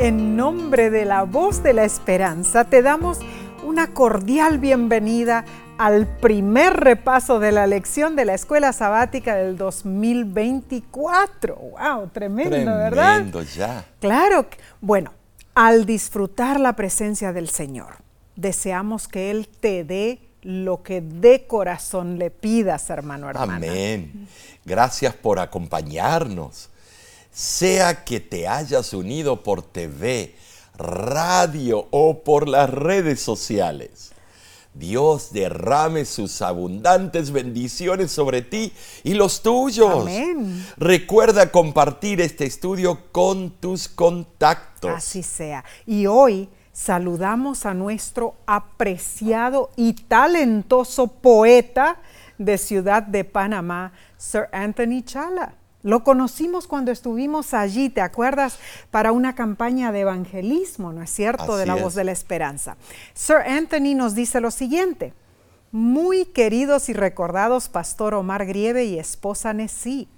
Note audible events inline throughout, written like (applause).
En nombre de la voz de la esperanza te damos una cordial bienvenida al primer repaso de la lección de la escuela sabática del 2024. ¡Wow! Tremendo, ¿verdad? Tremendo ya. Claro. Bueno, al disfrutar la presencia del Señor, deseamos que Él te dé lo que de corazón le pidas, hermano, hermana. Amén. Gracias por acompañarnos. Sea que te hayas unido por TV, radio o por las redes sociales. Dios derrame sus abundantes bendiciones sobre ti y los tuyos. Amén. Recuerda compartir este estudio con tus contactos. Así sea. Y hoy saludamos a nuestro apreciado y talentoso poeta de Ciudad de Panamá, Sir Anthony Chala. Lo conocimos cuando estuvimos allí, ¿te acuerdas? Para una campaña de evangelismo, ¿no es cierto? de la es. voz de la esperanza. Sir Anthony nos dice lo siguiente. Muy queridos y recordados Pastor Omar Grieve y esposa Nesí,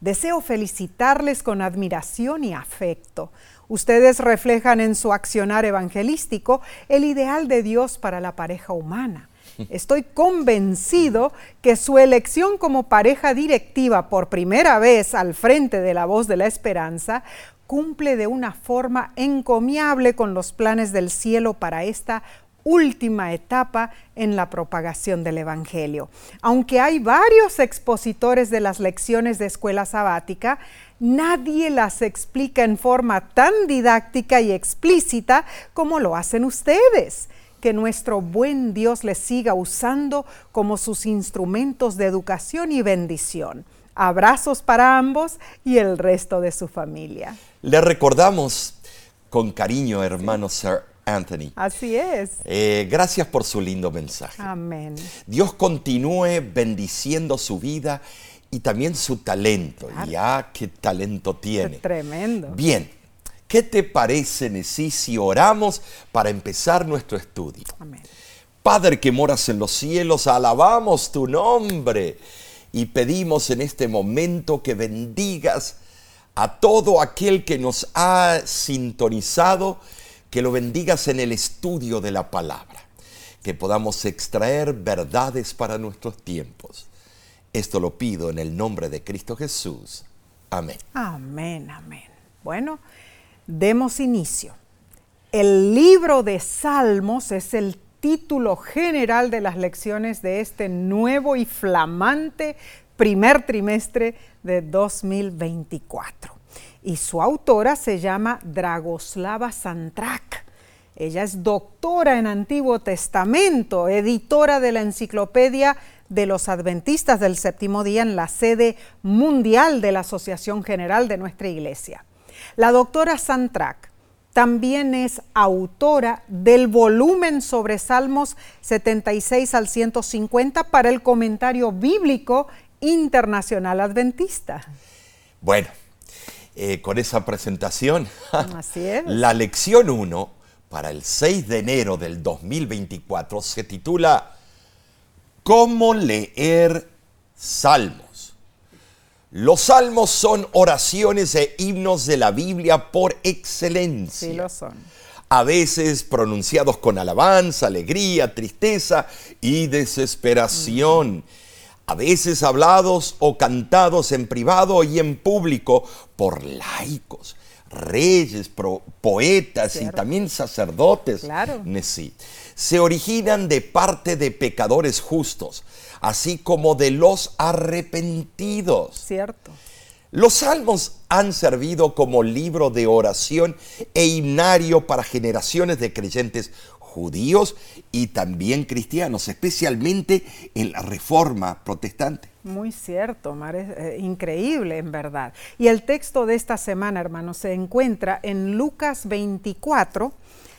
deseo felicitarles con admiración y afecto. Ustedes reflejan en su accionar evangelístico el ideal de Dios para la pareja humana. Estoy convencido que su elección como pareja directiva por primera vez al frente de la voz de la esperanza cumple de una forma encomiable con los planes del cielo para esta última etapa en la propagación del Evangelio. Aunque hay varios expositores de las lecciones de escuela sabática, nadie las explica en forma tan didáctica y explícita como lo hacen ustedes que nuestro buen Dios les siga usando como sus instrumentos de educación y bendición. Abrazos para ambos y el resto de su familia. Le recordamos con cariño, hermano Sir Anthony. Así es. Eh, gracias por su lindo mensaje. Amén. Dios continúe bendiciendo su vida y también su talento. Claro. Ya, qué talento tiene. Tremendo. Bien, ¿qué te parece, Nesí, si oramos para empezar nuestro estudio? Amén. Padre que moras en los cielos, alabamos tu nombre y pedimos en este momento que bendigas a todo aquel que nos ha sintonizado, que lo bendigas en el estudio de la palabra, que podamos extraer verdades para nuestros tiempos. Esto lo pido en el nombre de Cristo Jesús. Amén. Amén, amén. Bueno, demos inicio. El libro de Salmos es el título general de las lecciones de este nuevo y flamante primer trimestre de 2024. Y su autora se llama Dragoslava Santrak. Ella es doctora en Antiguo Testamento, editora de la Enciclopedia de los Adventistas del Séptimo Día en la sede mundial de la Asociación General de nuestra Iglesia. La doctora Santrak también es autora del volumen sobre Salmos 76 al 150 para el comentario bíblico internacional adventista. Bueno, eh, con esa presentación, (laughs) Así es. la lección 1 para el 6 de enero del 2024 se titula ¿Cómo leer salmos? Los salmos son oraciones e himnos de la Biblia por excelencia. Sí lo son. A veces pronunciados con alabanza, alegría, tristeza y desesperación. A veces hablados o cantados en privado y en público por laicos, reyes, pro- poetas y también sacerdotes. Claro. Sí. Se originan de parte de pecadores justos, así como de los arrepentidos. Cierto. Los salmos han servido como libro de oración e himnario para generaciones de creyentes judíos y también cristianos, especialmente en la reforma protestante. Muy cierto, Mar, es eh, increíble en verdad. Y el texto de esta semana, hermanos, se encuentra en Lucas 24,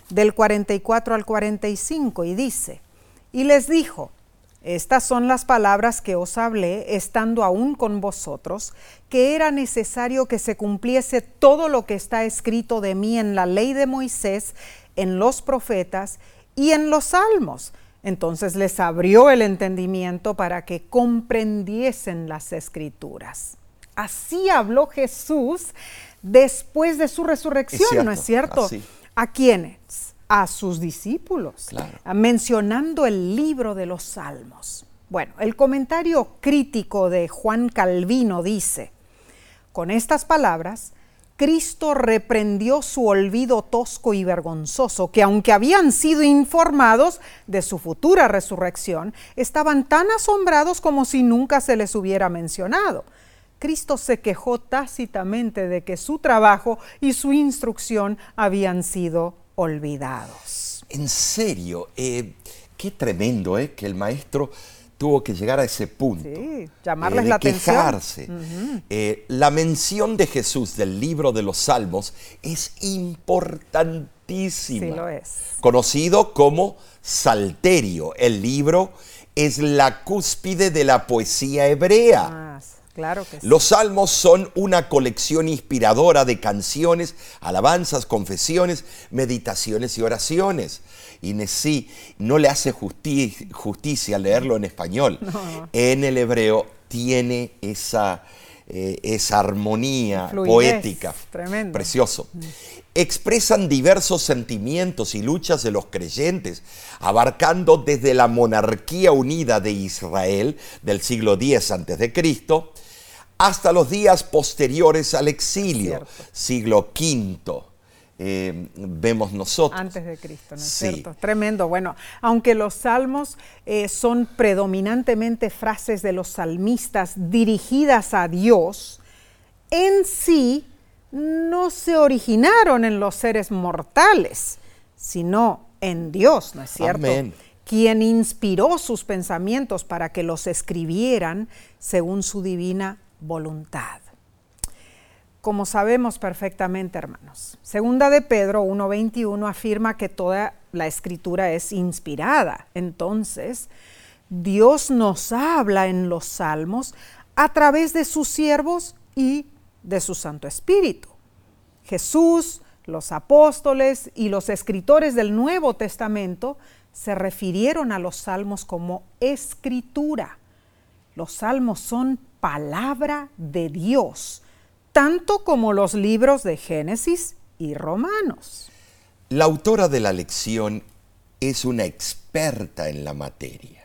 del 44 al 45, y dice, y les dijo, estas son las palabras que os hablé estando aún con vosotros, que era necesario que se cumpliese todo lo que está escrito de mí en la ley de Moisés, en los profetas y en los salmos. Entonces les abrió el entendimiento para que comprendiesen las escrituras. Así habló Jesús después de su resurrección, ¿no es cierto? ¿A quiénes? A sus discípulos, mencionando el libro de los Salmos. Bueno, el comentario crítico de Juan Calvino dice, con estas palabras, Cristo reprendió su olvido tosco y vergonzoso, que aunque habían sido informados de su futura resurrección, estaban tan asombrados como si nunca se les hubiera mencionado. Cristo se quejó tácitamente de que su trabajo y su instrucción habían sido olvidados. En serio, eh, qué tremendo eh, que el maestro tuvo que llegar a ese punto. Sí, llamarles eh, la quejarse. Eh, la mención de Jesús del libro de los Salmos es importantísima. Sí, lo es. Conocido como Salterio. El libro es la cúspide de la poesía hebrea. Ah, claro que sí. Los salmos son una colección inspiradora de canciones, alabanzas, confesiones, meditaciones y oraciones y sí no le hace justicia leerlo en español. (laughs) En el hebreo tiene esa, eh, esa armonía poética. Tremendo. Precioso. Mm. Expresan diversos sentimientos y luchas de los creyentes, abarcando desde la monarquía unida de Israel del siglo X a.C., hasta los días posteriores al exilio, siglo V eh, vemos nosotros. Antes de Cristo, ¿no es cierto? Tremendo. Bueno, aunque los salmos eh, son predominantemente frases de los salmistas dirigidas a Dios, en sí no se originaron en los seres mortales, sino en Dios, ¿no es cierto? Quien inspiró sus pensamientos para que los escribieran según su divina voluntad como sabemos perfectamente, hermanos. Segunda de Pedro 1.21 afirma que toda la escritura es inspirada. Entonces, Dios nos habla en los salmos a través de sus siervos y de su Santo Espíritu. Jesús, los apóstoles y los escritores del Nuevo Testamento se refirieron a los salmos como escritura. Los salmos son palabra de Dios tanto como los libros de Génesis y Romanos. La autora de la lección es una experta en la materia.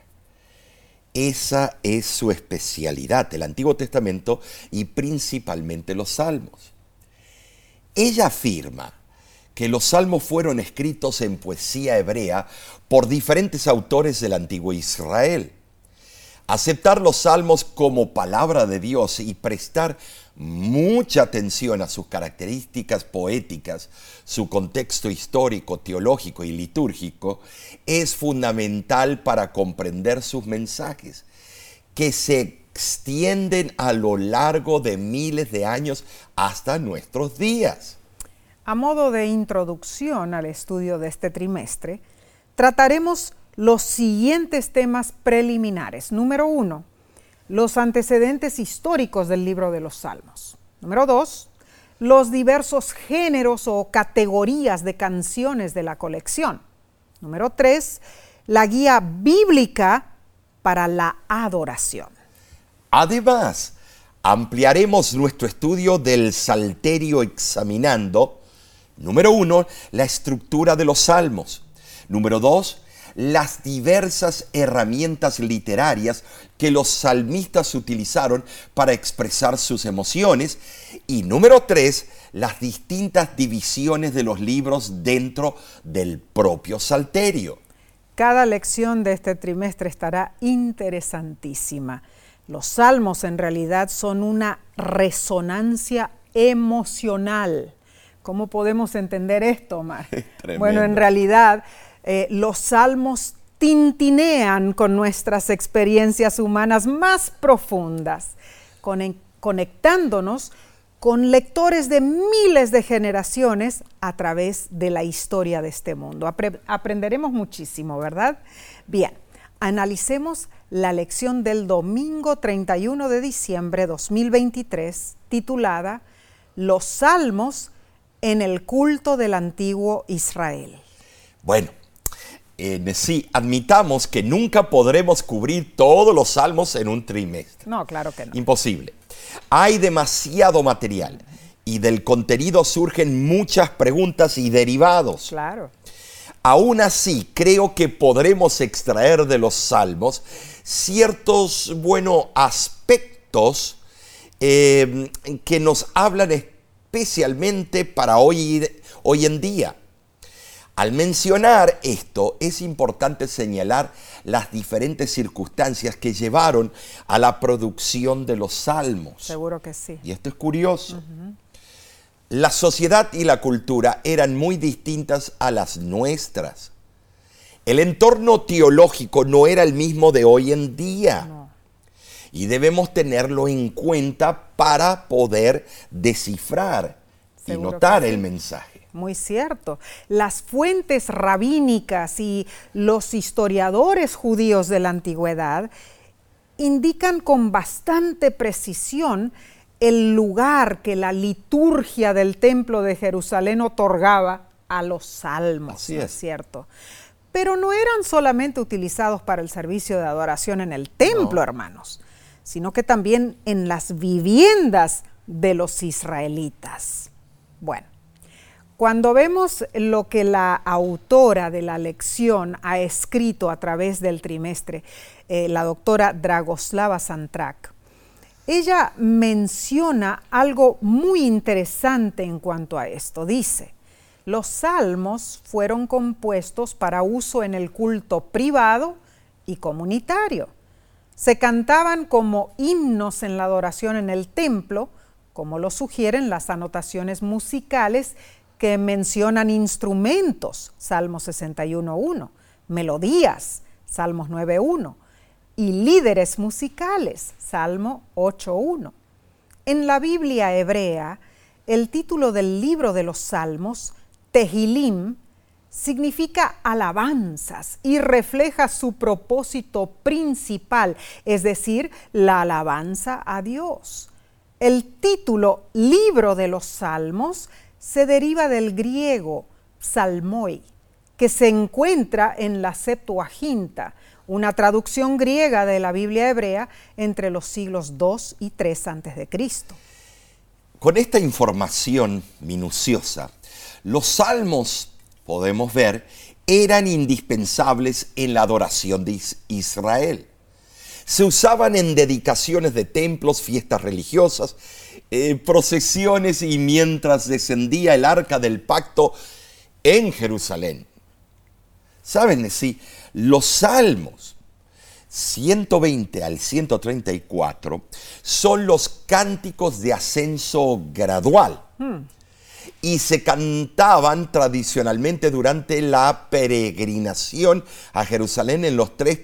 Esa es su especialidad, el Antiguo Testamento y principalmente los salmos. Ella afirma que los salmos fueron escritos en poesía hebrea por diferentes autores del antiguo Israel. Aceptar los salmos como palabra de Dios y prestar mucha atención a sus características poéticas, su contexto histórico, teológico y litúrgico, es fundamental para comprender sus mensajes, que se extienden a lo largo de miles de años hasta nuestros días. A modo de introducción al estudio de este trimestre, trataremos los siguientes temas preliminares. Número uno, los antecedentes históricos del libro de los Salmos. Número dos, los diversos géneros o categorías de canciones de la colección. Número tres, la guía bíblica para la adoración. Además, ampliaremos nuestro estudio del Salterio examinando, número uno, la estructura de los salmos. Número dos, las diversas herramientas literarias que los salmistas utilizaron para expresar sus emociones. Y número tres, las distintas divisiones de los libros dentro del propio salterio. Cada lección de este trimestre estará interesantísima. Los salmos en realidad son una resonancia emocional. ¿Cómo podemos entender esto, Omar? (laughs) Bueno, en realidad eh, los salmos tintinean con nuestras experiencias humanas más profundas, conectándonos con lectores de miles de generaciones a través de la historia de este mundo. aprenderemos muchísimo, ¿verdad? Bien, analicemos la lección del domingo 31 de diciembre 2023, titulada Los Salmos en el culto del antiguo Israel. Bueno, eh, sí, admitamos que nunca podremos cubrir todos los salmos en un trimestre. No, claro que no. Imposible. Hay demasiado material y del contenido surgen muchas preguntas y derivados. Claro. Aún así, creo que podremos extraer de los salmos ciertos, buenos aspectos eh, que nos hablan especialmente para hoy, hoy en día. Al mencionar esto, es importante señalar las diferentes circunstancias que llevaron a la producción de los salmos. Seguro que sí. Y esto es curioso. La sociedad y la cultura eran muy distintas a las nuestras. El entorno teológico no era el mismo de hoy en día. Y debemos tenerlo en cuenta para poder descifrar y notar el mensaje. Muy cierto. Las fuentes rabínicas y los historiadores judíos de la antigüedad indican con bastante precisión el lugar que la liturgia del templo de Jerusalén otorgaba a los salmos, Así es. cierto? Pero no eran solamente utilizados para el servicio de adoración en el templo, hermanos, sino que también en las viviendas de los israelitas. Bueno, cuando vemos lo que la autora de la lección ha escrito a través del trimestre, eh, la doctora Dragoslava Santrak, ella menciona algo muy interesante en cuanto a esto. Dice, los salmos fueron compuestos para uso en el culto privado y comunitario. Se cantaban como himnos en la adoración en el templo, como lo sugieren las anotaciones musicales que mencionan instrumentos, Salmo 61.1, melodías, Salmos 9.1, y líderes musicales, Salmo 8.1. En la Biblia hebrea, el título del libro de los Salmos, Tehilim, significa alabanzas y refleja su propósito principal, es decir, la alabanza a Dios. El título Libro de los Salmos se deriva del griego psalmoi, que se encuentra en la Septuaginta, una traducción griega de la Biblia hebrea entre los siglos 2 y 3 a.C. Con esta información minuciosa, los salmos, podemos ver, eran indispensables en la adoración de Israel se usaban en dedicaciones de templos, fiestas religiosas, eh, procesiones y mientras descendía el arca del pacto en Jerusalén. ¿Saben? Sí, los salmos 120 al 134 son los cánticos de ascenso gradual. Hmm y se cantaban tradicionalmente durante la peregrinación a Jerusalén en, los tres,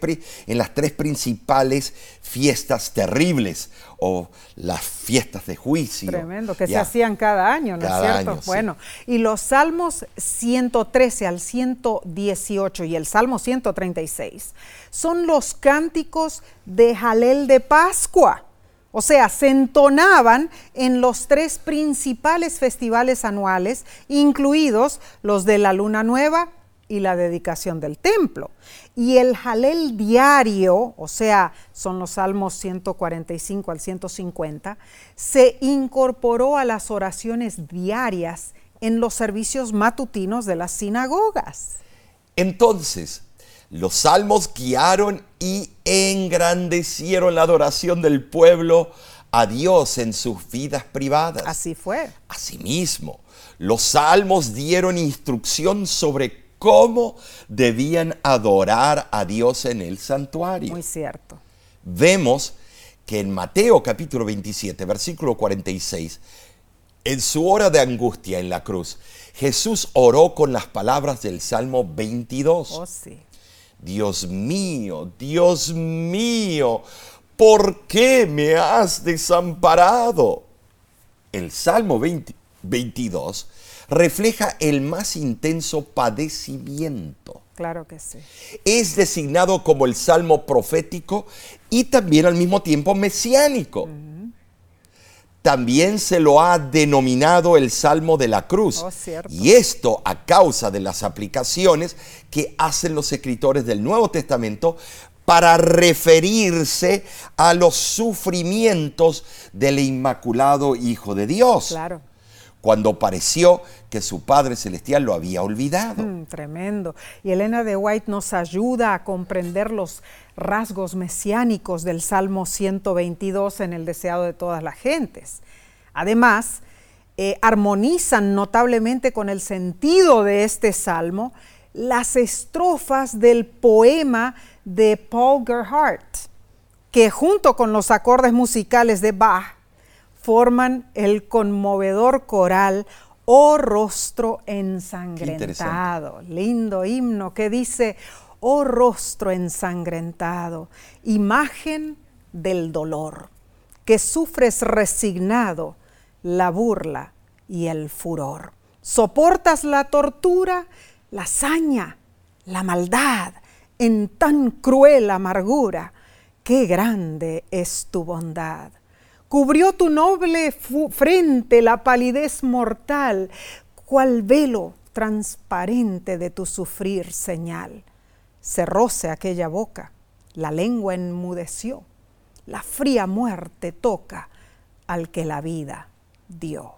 en las tres principales fiestas terribles o las fiestas de juicio. Tremendo, que se hacían cada año, ¿no es cierto? bueno, y los salmos 113 al 118 y el salmo 136 son los cánticos de Jalel de Pascua o sea, se entonaban en los tres principales festivales anuales, incluidos los de la luna nueva y la dedicación del templo. Y el jalel diario, o sea, son los salmos 145 al 150, se incorporó a las oraciones diarias en los servicios matutinos de las sinagogas. Entonces, los salmos guiaron y engrandecieron la adoración del pueblo a Dios en sus vidas privadas. Así fue. Asimismo, los salmos dieron instrucción sobre cómo debían adorar a Dios en el santuario. Muy cierto. Vemos que en Mateo capítulo 27, versículo 46, en su hora de angustia en la cruz, Jesús oró con las palabras del Salmo 22. Oh, sí. Dios mío, Dios mío, ¿por qué me has desamparado? El Salmo 22 refleja el más intenso padecimiento. Claro que sí. Es designado como el salmo profético y también al mismo tiempo mesiánico. También se lo ha denominado el Salmo de la Cruz. Oh, y esto a causa de las aplicaciones que hacen los escritores del Nuevo Testamento para referirse a los sufrimientos del Inmaculado Hijo de Dios, Claro. Cuando pareció que su Padre Celestial lo había olvidado. Mm, tremendo. Y Elena de White nos ayuda a comprender los rasgos mesiánicos del Salmo 122 en el deseado de todas las gentes. Además, eh, armonizan notablemente con el sentido de este salmo las estrofas del poema de Paul Gerhardt, que junto con los acordes musicales de Bach forman el conmovedor coral Oh rostro ensangrentado. Lindo himno que dice, oh rostro ensangrentado, imagen del dolor, que sufres resignado la burla y el furor. Soportas la tortura, la hazaña, la maldad en tan cruel amargura. Qué grande es tu bondad cubrió tu noble frente la palidez mortal, cual velo transparente de tu sufrir señal. Cerróse aquella boca, la lengua enmudeció, la fría muerte toca al que la vida dio.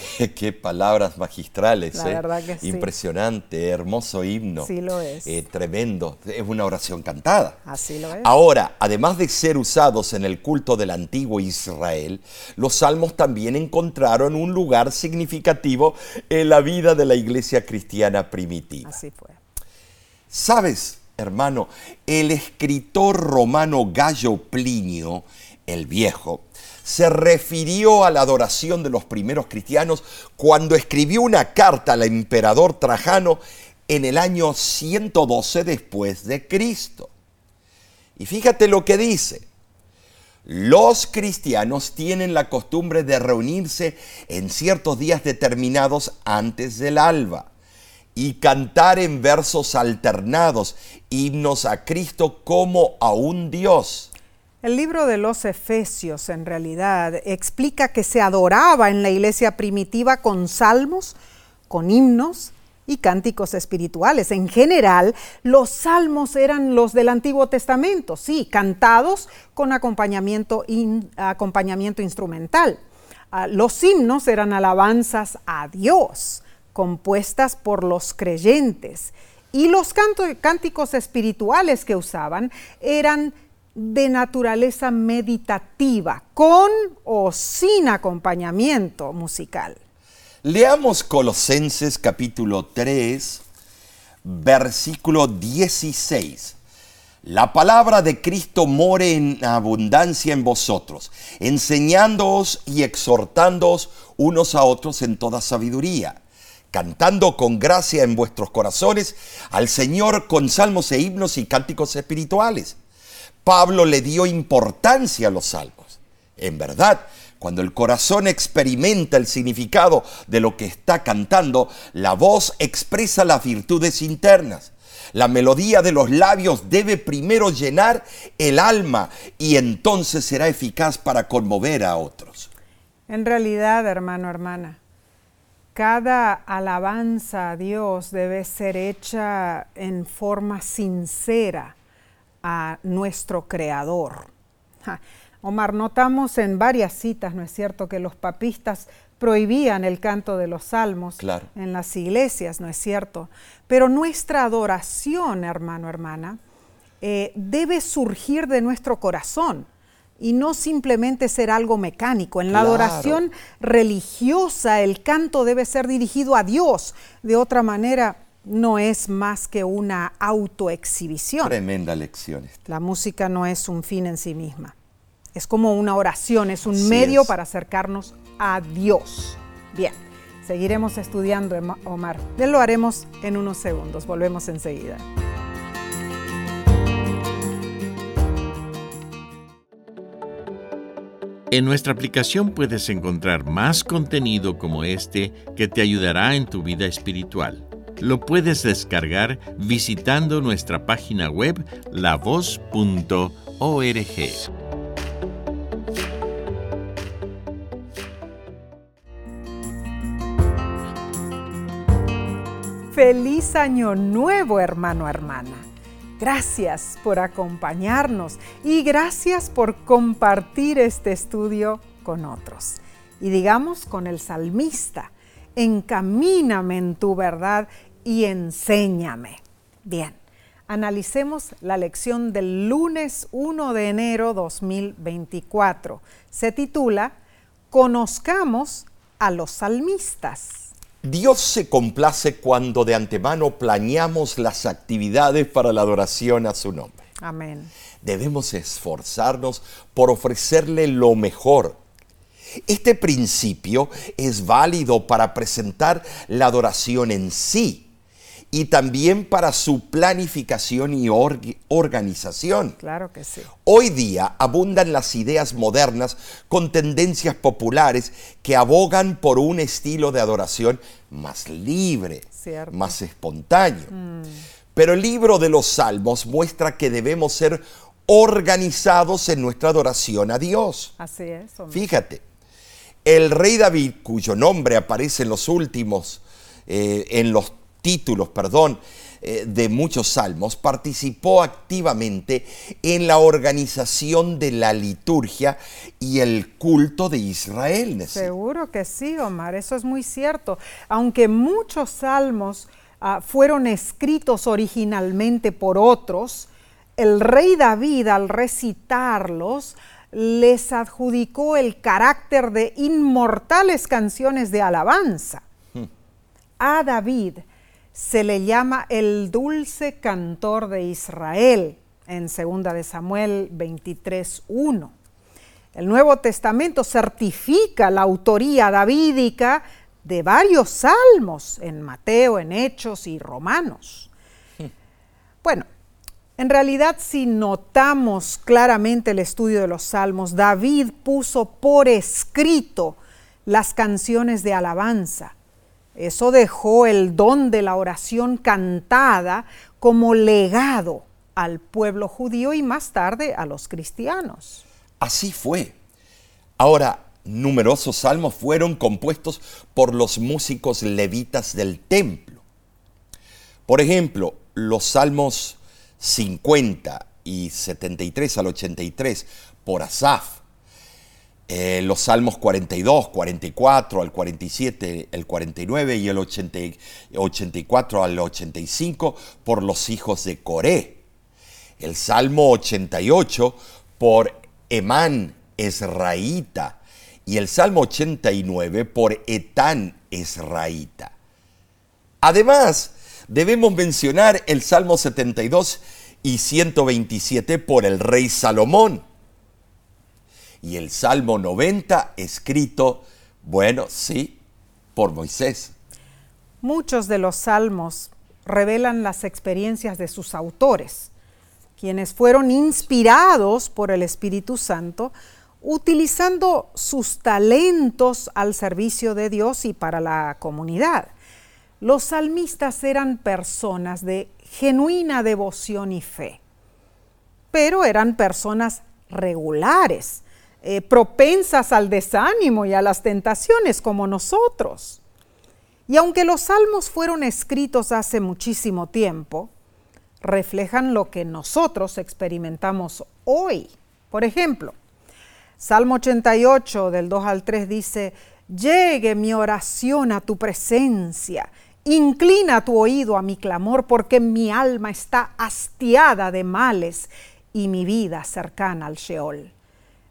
(laughs) qué palabras magistrales. La ¿eh? verdad que sí. Impresionante, hermoso himno. Sí lo es. Eh, tremendo. Es una oración cantada. Así lo es. Ahora, además de ser usados en el culto del antiguo Israel, los salmos también encontraron un lugar significativo en la vida de la iglesia cristiana primitiva. Así fue. ¿Sabes, hermano? El escritor romano Gallo Plinio, el viejo, se refirió a la adoración de los primeros cristianos cuando escribió una carta al emperador Trajano en el año 112 después de Cristo. Y fíjate lo que dice. Los cristianos tienen la costumbre de reunirse en ciertos días determinados antes del alba y cantar en versos alternados himnos a Cristo como a un Dios. El libro de los Efesios en realidad explica que se adoraba en la iglesia primitiva con salmos, con himnos y cánticos espirituales. En general, los salmos eran los del Antiguo Testamento, sí, cantados con acompañamiento, in, acompañamiento instrumental. Uh, los himnos eran alabanzas a Dios, compuestas por los creyentes. Y los cánticos espirituales que usaban eran de naturaleza meditativa, con o sin acompañamiento musical. Leamos Colosenses capítulo 3, versículo 16. La palabra de Cristo more en abundancia en vosotros, enseñándoos y exhortándoos unos a otros en toda sabiduría, cantando con gracia en vuestros corazones al Señor con salmos e himnos y cánticos espirituales. Pablo le dio importancia a los salmos. En verdad, cuando el corazón experimenta el significado de lo que está cantando, la voz expresa las virtudes internas. La melodía de los labios debe primero llenar el alma y entonces será eficaz para conmover a otros. En realidad, hermano, hermana, cada alabanza a Dios debe ser hecha en forma sincera a nuestro Creador. Ja. Omar, notamos en varias citas, ¿no es cierto?, que los papistas prohibían el canto de los salmos claro. en las iglesias, ¿no es cierto? Pero nuestra adoración, hermano, hermana, eh, debe surgir de nuestro corazón y no simplemente ser algo mecánico. En claro. la adoración religiosa el canto debe ser dirigido a Dios. De otra manera, no es más que una autoexhibición. Tremenda lección. Esta. La música no es un fin en sí misma. Es como una oración, es un Así medio es. para acercarnos a Dios. Bien, seguiremos estudiando, Omar. Lo haremos en unos segundos. Volvemos enseguida. En nuestra aplicación puedes encontrar más contenido como este que te ayudará en tu vida espiritual. Lo puedes descargar visitando nuestra página web lavoz.org. Feliz año nuevo, hermano, hermana. Gracias por acompañarnos y gracias por compartir este estudio con otros. Y digamos con el salmista, encamíname en tu verdad y enséñame. Bien, analicemos la lección del lunes 1 de enero 2024. Se titula Conozcamos a los salmistas. Dios se complace cuando de antemano planeamos las actividades para la adoración a su nombre. Amén. Debemos esforzarnos por ofrecerle lo mejor. Este principio es válido para presentar la adoración en sí y también para su planificación y organización. Claro que sí. Hoy día abundan las ideas modernas con tendencias populares que abogan por un estilo de adoración más libre, más espontáneo. Mm. Pero el libro de los Salmos muestra que debemos ser organizados en nuestra adoración a Dios. Así es. Fíjate, el rey David, cuyo nombre aparece en los últimos, eh, en los títulos, perdón, eh, de muchos salmos, participó activamente en la organización de la liturgia y el culto de Israel. Seguro que sí, Omar, eso es muy cierto. Aunque muchos salmos ah, fueron escritos originalmente por otros, el rey David al recitarlos les adjudicó el carácter de inmortales canciones de alabanza. Hmm. A David se le llama el dulce cantor de Israel en 2 de Samuel 23:1. El Nuevo Testamento certifica la autoría davídica de varios salmos en Mateo, en Hechos y Romanos. (laughs) Bueno, en realidad si notamos claramente el estudio de los salmos, David puso por escrito las canciones de alabanza eso dejó el don de la oración cantada como legado al pueblo judío y más tarde a los cristianos. Así fue. Ahora, numerosos salmos fueron compuestos por los músicos levitas del templo. Por ejemplo, los salmos 50 y 73 al 83 por Asaf, eh, los salmos 42, 44 al 47, el 49 y el 84 al 85 por los hijos de Coré. El salmo 88 por Emán Esraíta y el salmo 89 por Etán Esraíta. Además, debemos mencionar el salmo 72 y 127 por el rey Salomón y el Salmo 90 escrito, bueno, sí, por Moisés. Muchos de los salmos revelan las experiencias de sus autores, quienes fueron inspirados por el Espíritu Santo, utilizando sus talentos al servicio de Dios y para la comunidad. Los salmistas eran personas de genuina devoción y fe, pero eran personas regulares, eh, propensas al desánimo y a las tentaciones como nosotros. Y aunque los salmos fueron escritos hace muchísimo tiempo, reflejan lo que nosotros experimentamos hoy. Por ejemplo, Salmo 88 del 2 al 3 dice, llegue mi oración a tu presencia, inclina tu oído a mi clamor, porque mi alma está hastiada de males y mi vida cercana al Sheol.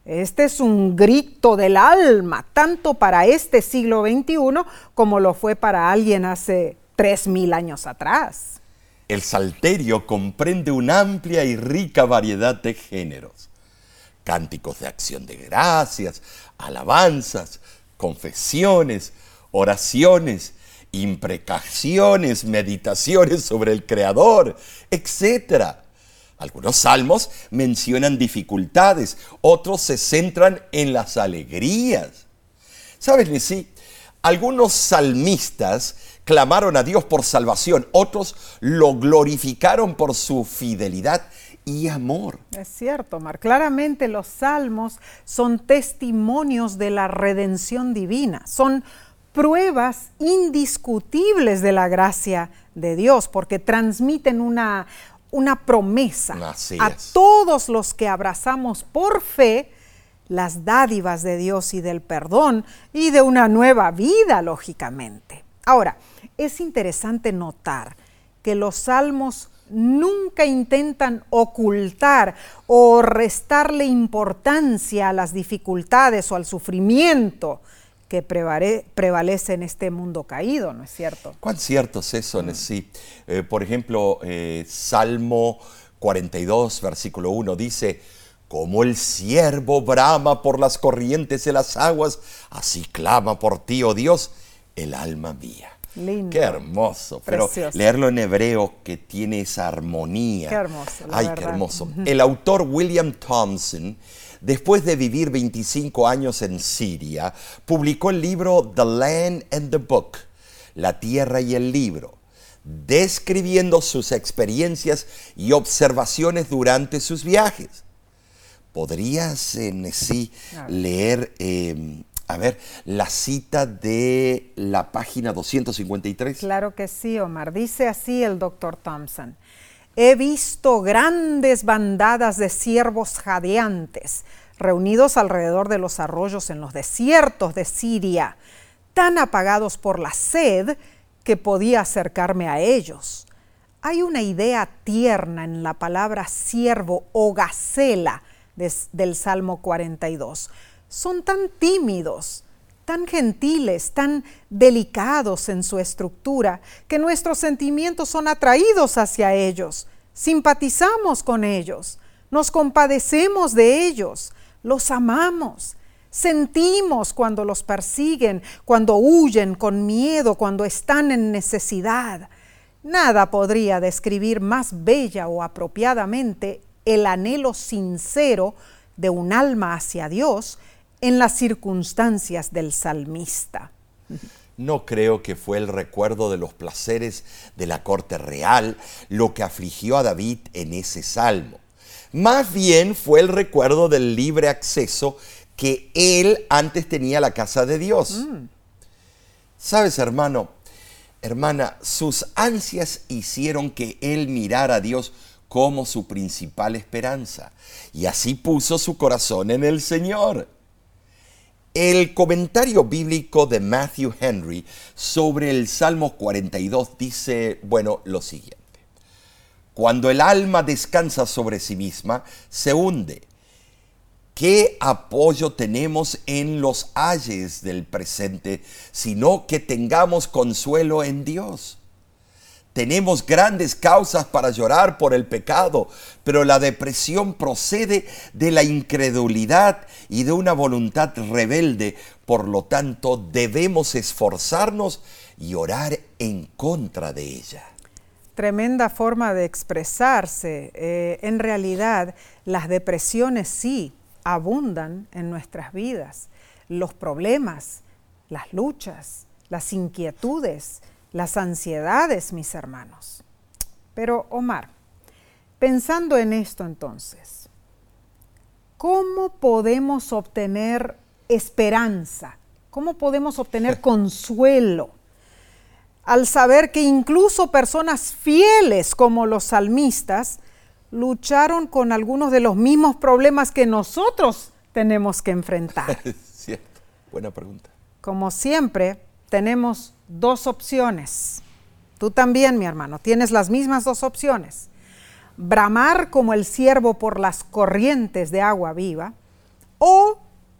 Este es un grito del alma, tanto para este siglo XXI como lo fue para alguien hace tres mil años atrás. El salterio comprende una amplia y rica variedad de géneros. Cánticos de acción de gracias, alabanzas, confesiones, oraciones, imprecaciones, meditaciones sobre el Creador, etc. Algunos salmos mencionan dificultades, otros se centran en las alegrías. ¿Sabes, sí? Algunos salmistas clamaron a Dios por salvación, otros lo glorificaron por su fidelidad y amor. Es cierto, Mar. Claramente los salmos son testimonios de la redención divina, son pruebas indiscutibles de la gracia de Dios, porque transmiten una, una promesa a todos los que abrazamos por fe las dádivas de Dios y del perdón y de una nueva vida, lógicamente. Ahora, es interesante notar que los salmos nunca intentan ocultar o restarle importancia a las dificultades o al sufrimiento que prevalece en este mundo caído, ¿no es cierto? ¿Cuán cierto es eso, mm. sí? Eh, por ejemplo, eh, Salmo 42, versículo 1 dice, como el siervo brama por las corrientes de las aguas, así clama por ti, oh Dios, el alma mía. Qué hermoso. Pero leerlo en hebreo que tiene esa armonía. Qué hermoso. Ay, qué hermoso. El autor William Thompson, después de vivir 25 años en Siria, publicó el libro The Land and the Book, La Tierra y el Libro, describiendo sus experiencias y observaciones durante sus viajes. ¿Podrías, en sí, leer em, a ver, la cita de la página 253. Claro que sí, Omar. Dice así el doctor Thompson. He visto grandes bandadas de ciervos jadeantes reunidos alrededor de los arroyos en los desiertos de Siria, tan apagados por la sed que podía acercarme a ellos. Hay una idea tierna en la palabra siervo o gacela del Salmo 42 son tan tímidos, tan gentiles, tan delicados en su estructura, que nuestros sentimientos son atraídos hacia ellos, simpatizamos con ellos, nos compadecemos de ellos, los amamos, sentimos cuando los persiguen, cuando huyen con miedo, cuando están en necesidad. Nada podría describir más bella o apropiadamente el anhelo sincero de un alma hacia Dios en las circunstancias del salmista. No creo que fue el recuerdo de los placeres de la corte real lo que afligió a David en ese salmo. Más bien fue el recuerdo del libre acceso que él antes tenía a la casa de Dios. Mm. Sabes, hermano, hermana, sus ansias hicieron que él mirara a Dios como su principal esperanza y así puso su corazón en el Señor. El comentario bíblico de Matthew Henry sobre el Salmo 42 dice, bueno, lo siguiente. Cuando el alma descansa sobre sí misma, se hunde. ¿Qué apoyo tenemos en los ayes del presente, sino que tengamos consuelo en Dios? Tenemos grandes causas para llorar por el pecado, pero la depresión procede de la incredulidad y de una voluntad rebelde. Por lo tanto, debemos esforzarnos y orar en contra de ella. Tremenda forma de expresarse. Eh, en realidad, las depresiones sí abundan en nuestras vidas. Los problemas, las luchas, las inquietudes, las ansiedades, mis hermanos. Pero, Omar, pensando en esto entonces, ¿cómo podemos obtener esperanza? ¿Cómo podemos obtener (laughs) consuelo? Al saber que incluso personas fieles como los salmistas lucharon con algunos de los mismos problemas que nosotros tenemos que enfrentar. (laughs) Cierto, buena pregunta. Como siempre, tenemos dos opciones. Tú también, mi hermano, tienes las mismas dos opciones. Bramar como el ciervo por las corrientes de agua viva o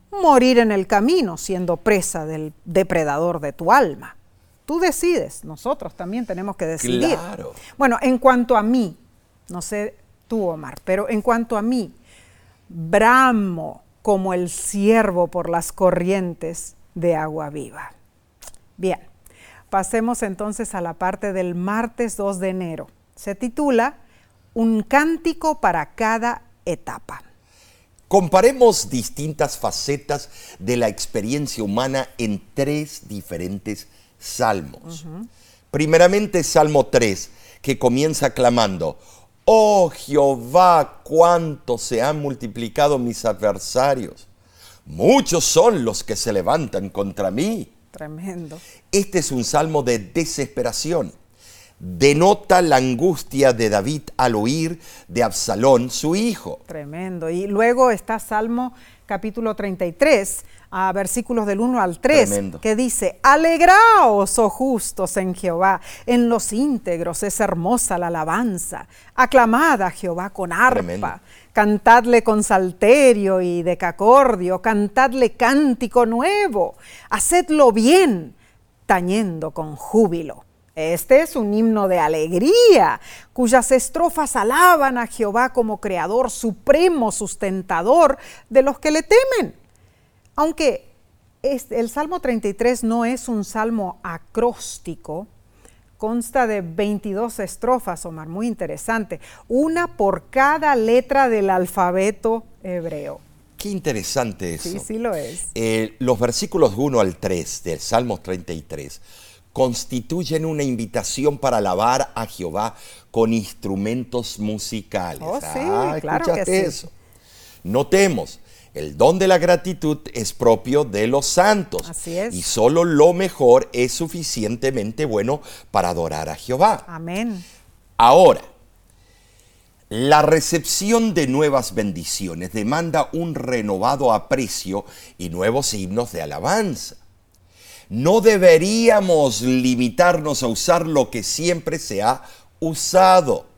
morir en el camino siendo presa del depredador de tu alma. Tú decides, nosotros también tenemos que decidir. Claro. Bueno, en cuanto a mí, no sé tú, Omar, pero en cuanto a mí, bramo como el ciervo por las corrientes de agua viva. Bien, pasemos entonces a la parte del martes 2 de enero. Se titula Un cántico para cada etapa. Comparemos distintas facetas de la experiencia humana en tres diferentes salmos. Primeramente, Salmo 3, que comienza clamando, Oh Jehová, cuánto se han multiplicado mis adversarios. Muchos son los que se levantan contra mí. Tremendo. Este es un salmo de desesperación. Denota la angustia de David al oír de Absalón, su hijo. Tremendo. Y luego está Salmo capítulo 33, a versículos del 1 al 3, Tremendo. que dice, Alegraos, oh justos, en Jehová, en los íntegros es hermosa la alabanza. Aclamad a Jehová con arpa, Tremendo. Cantadle con salterio y decacordio, cantadle cántico nuevo, hacedlo bien, tañendo con júbilo. Este es un himno de alegría, cuyas estrofas alaban a Jehová como creador supremo, sustentador de los que le temen. Aunque este- el Salmo 33 no es un salmo acróstico, consta de 22 estrofas, Omar, muy interesante, una por cada letra del alfabeto hebreo. Qué interesante eso. Sí, sí lo es. Eh, los versículos 1 al 3 del Salmos 33 constituyen una invitación para alabar a Jehová con instrumentos musicales. Oh, sí, Ah, claro ¿escuchaste que sí. eso? Notemos, el don de la gratitud es propio de los santos. Así es. Y solo lo mejor es suficientemente bueno para adorar a Jehová. Amén. Ahora, la recepción de nuevas bendiciones demanda un renovado aprecio y nuevos himnos de alabanza. No deberíamos limitarnos a usar lo que siempre se ha usado.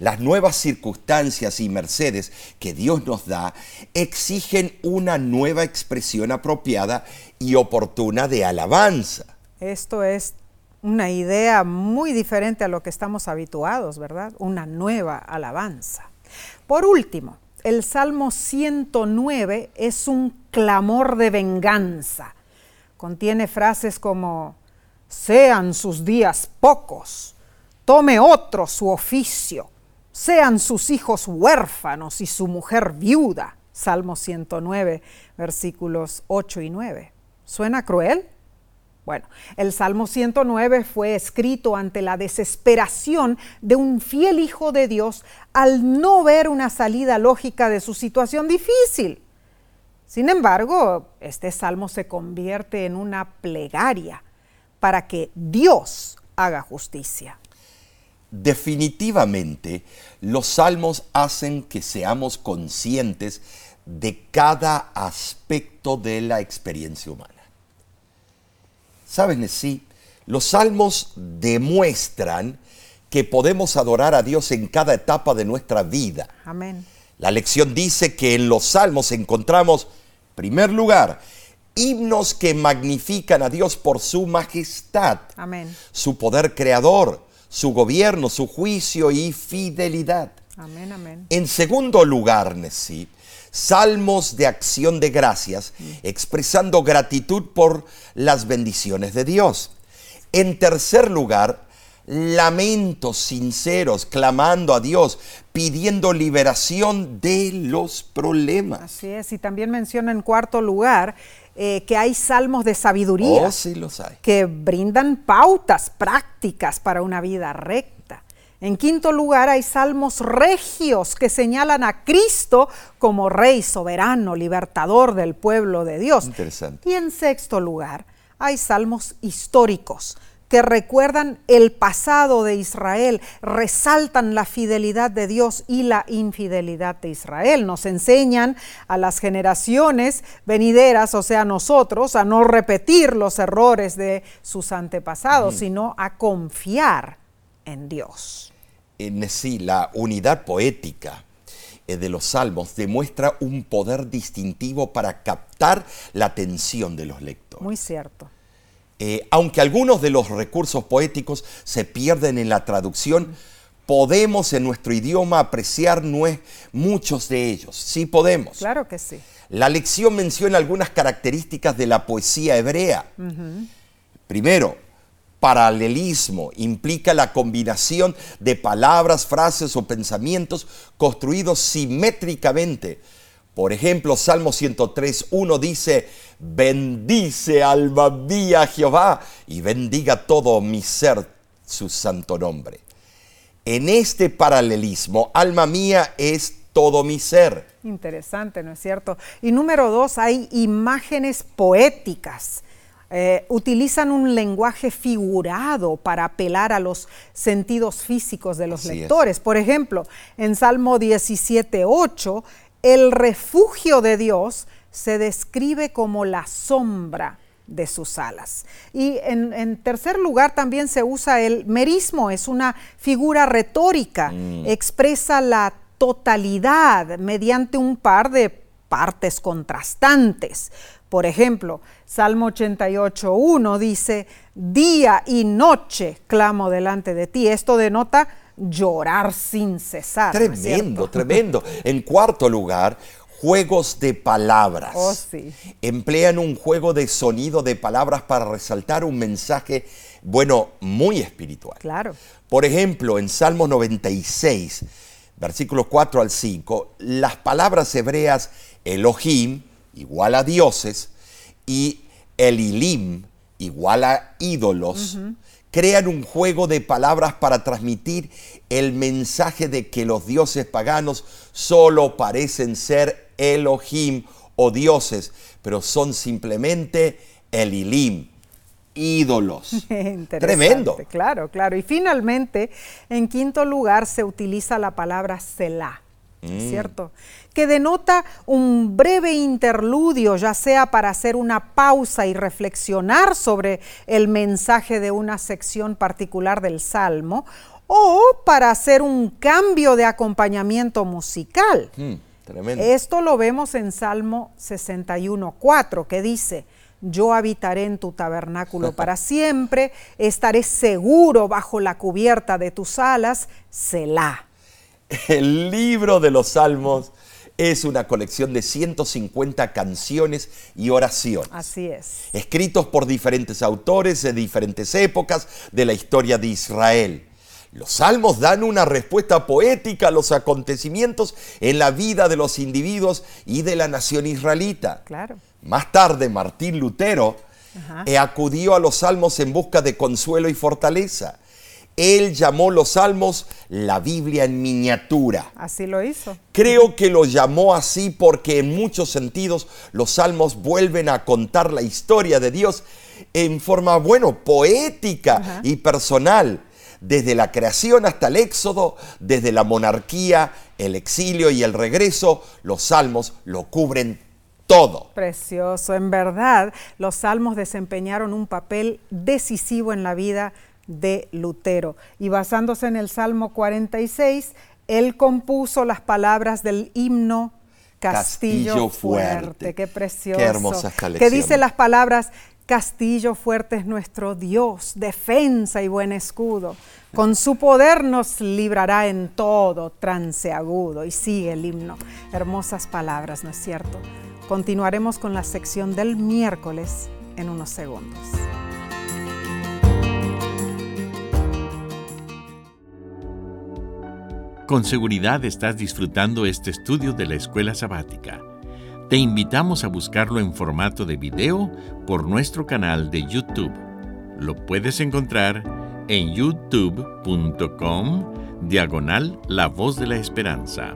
Las nuevas circunstancias y mercedes que Dios nos da exigen una nueva expresión apropiada y oportuna de alabanza. Esto es una idea muy diferente a lo que estamos habituados, ¿verdad? Una nueva alabanza. Por último, el Salmo 109 es un clamor de venganza. Contiene frases como, sean sus días pocos, tome otro su oficio, sean sus hijos huérfanos y su mujer viuda. Salmo 109, versículos 8 y 9. ¿Suena cruel? Bueno, el Salmo 109 fue escrito ante la desesperación de un fiel hijo de Dios al no ver una salida lógica de su situación difícil. Sin embargo, este salmo se convierte en una plegaria para que Dios haga justicia. Definitivamente, los salmos hacen que seamos conscientes de cada aspecto de la experiencia humana. ¿Sabes, sí? Los salmos demuestran que podemos adorar a Dios en cada etapa de nuestra vida. Amén. La lección dice que en los salmos encontramos, en primer lugar, himnos que magnifican a Dios por su majestad, Amén. su poder creador, su gobierno, su juicio y fidelidad. Amén, amén. En segundo lugar, Nesí, salmos de acción de gracias, expresando gratitud por las bendiciones de Dios. En tercer lugar, lamentos sinceros, clamando a Dios, pidiendo liberación de los problemas. Así es. Y también menciona en cuarto lugar eh, que hay salmos de sabiduría. Oh, sí los hay. que brindan pautas prácticas para una vida recta. En quinto lugar, hay salmos regios que señalan a Cristo como Rey soberano, libertador del pueblo de Dios. Interesante. Y en sexto lugar, hay salmos históricos que recuerdan el pasado de Israel, resaltan la fidelidad de Dios y la infidelidad de Israel. Nos enseñan a las generaciones venideras, o sea, nosotros, a no repetir los errores de sus antepasados, sino a confiar en Dios. En sí, la unidad poética eh, de los salmos demuestra un poder distintivo para captar la atención de los lectores. Muy cierto. Eh, aunque algunos de los recursos poéticos se pierden en la traducción, podemos en nuestro idioma apreciar muchos de ellos. Sí podemos. Claro que sí. La lección menciona algunas características de la poesía hebrea. Primero, paralelismo implica la combinación de palabras, frases o pensamientos construidos simétricamente. Por ejemplo, Salmo 103, 1 dice, bendice alma mía Jehová y bendiga todo mi ser su santo nombre. En este paralelismo, alma mía es todo mi ser. Interesante, ¿no es cierto? Y número dos, hay imágenes poéticas. eh, utilizan un lenguaje figurado para apelar a los sentidos físicos de los Así es. lectores. Por ejemplo, en Salmo 17.8, el refugio de Dios se describe como la sombra de sus alas. Y en, en tercer lugar también se usa el merismo, es una figura retórica, expresa la totalidad mediante un par de partes contrastantes. Por ejemplo, Salmo 88.1 dice, día y noche clamo delante de ti. Esto denota llorar sin cesar. ¿no es Tremendo, tremendo. En cuarto lugar, juegos de palabras. Oh, sí. Emplean un juego de sonido de palabras para resaltar un mensaje, bueno, muy espiritual. Claro. Por ejemplo, en Salmo 96, versículos 4 al 5, las palabras hebreas Elohim igual a dioses y Elilim igual a ídolos crean un juego de palabras para transmitir el mensaje de que los dioses paganos solo parecen ser Elohim o dioses, pero son simplemente Elilim, ídolos. (laughs) Tremendo. Claro, claro. Y finalmente, en quinto lugar, se utiliza la palabra Selah, Mm. ¿cierto? Que denota un breve interludio, ya sea para hacer una pausa y reflexionar sobre el mensaje de una sección particular del Salmo, o para hacer un cambio de acompañamiento musical. Mm, tremendo. Esto lo vemos en Salmo 61.4, que dice, yo habitaré en tu tabernáculo (laughs) para siempre, estaré seguro bajo la cubierta de tus alas, Selah. El libro de los Salmos es una colección de 150 canciones y oraciones, Así es. escritos por diferentes autores de diferentes épocas de la historia de Israel. Los salmos dan una respuesta poética a los acontecimientos en la vida de los individuos y de la nación israelita. Claro. Más tarde, Martín Lutero Ajá. eh, acudió a los salmos en busca de consuelo y fortaleza. Él llamó los salmos la Biblia en miniatura. Así lo hizo. Creo que lo llamó así porque en muchos sentidos los salmos vuelven a contar la historia de Dios en forma, bueno, poética Ajá. y personal, desde la creación hasta el éxodo, desde la monarquía, el exilio y el regreso, los salmos lo cubren todo. Precioso. En verdad, los salmos desempeñaron un papel decisivo en la vida de Lutero. Y basándose en el Salmo 46, él compuso las palabras del himno Castillo, Castillo Fuerte. Fuerte. Qué precioso. Qué hermosa esta Que dice las palabras, Castillo fuerte es nuestro Dios, defensa y buen escudo. Con su poder nos librará en todo trance agudo. Y sigue el himno. Hermosas palabras, ¿no es cierto? Continuaremos con la sección del miércoles en unos segundos. Con seguridad estás disfrutando este estudio de la escuela sabática. Te invitamos a buscarlo en formato de video por nuestro canal de YouTube. Lo puedes encontrar en youtube.com diagonal La Voz de la Esperanza.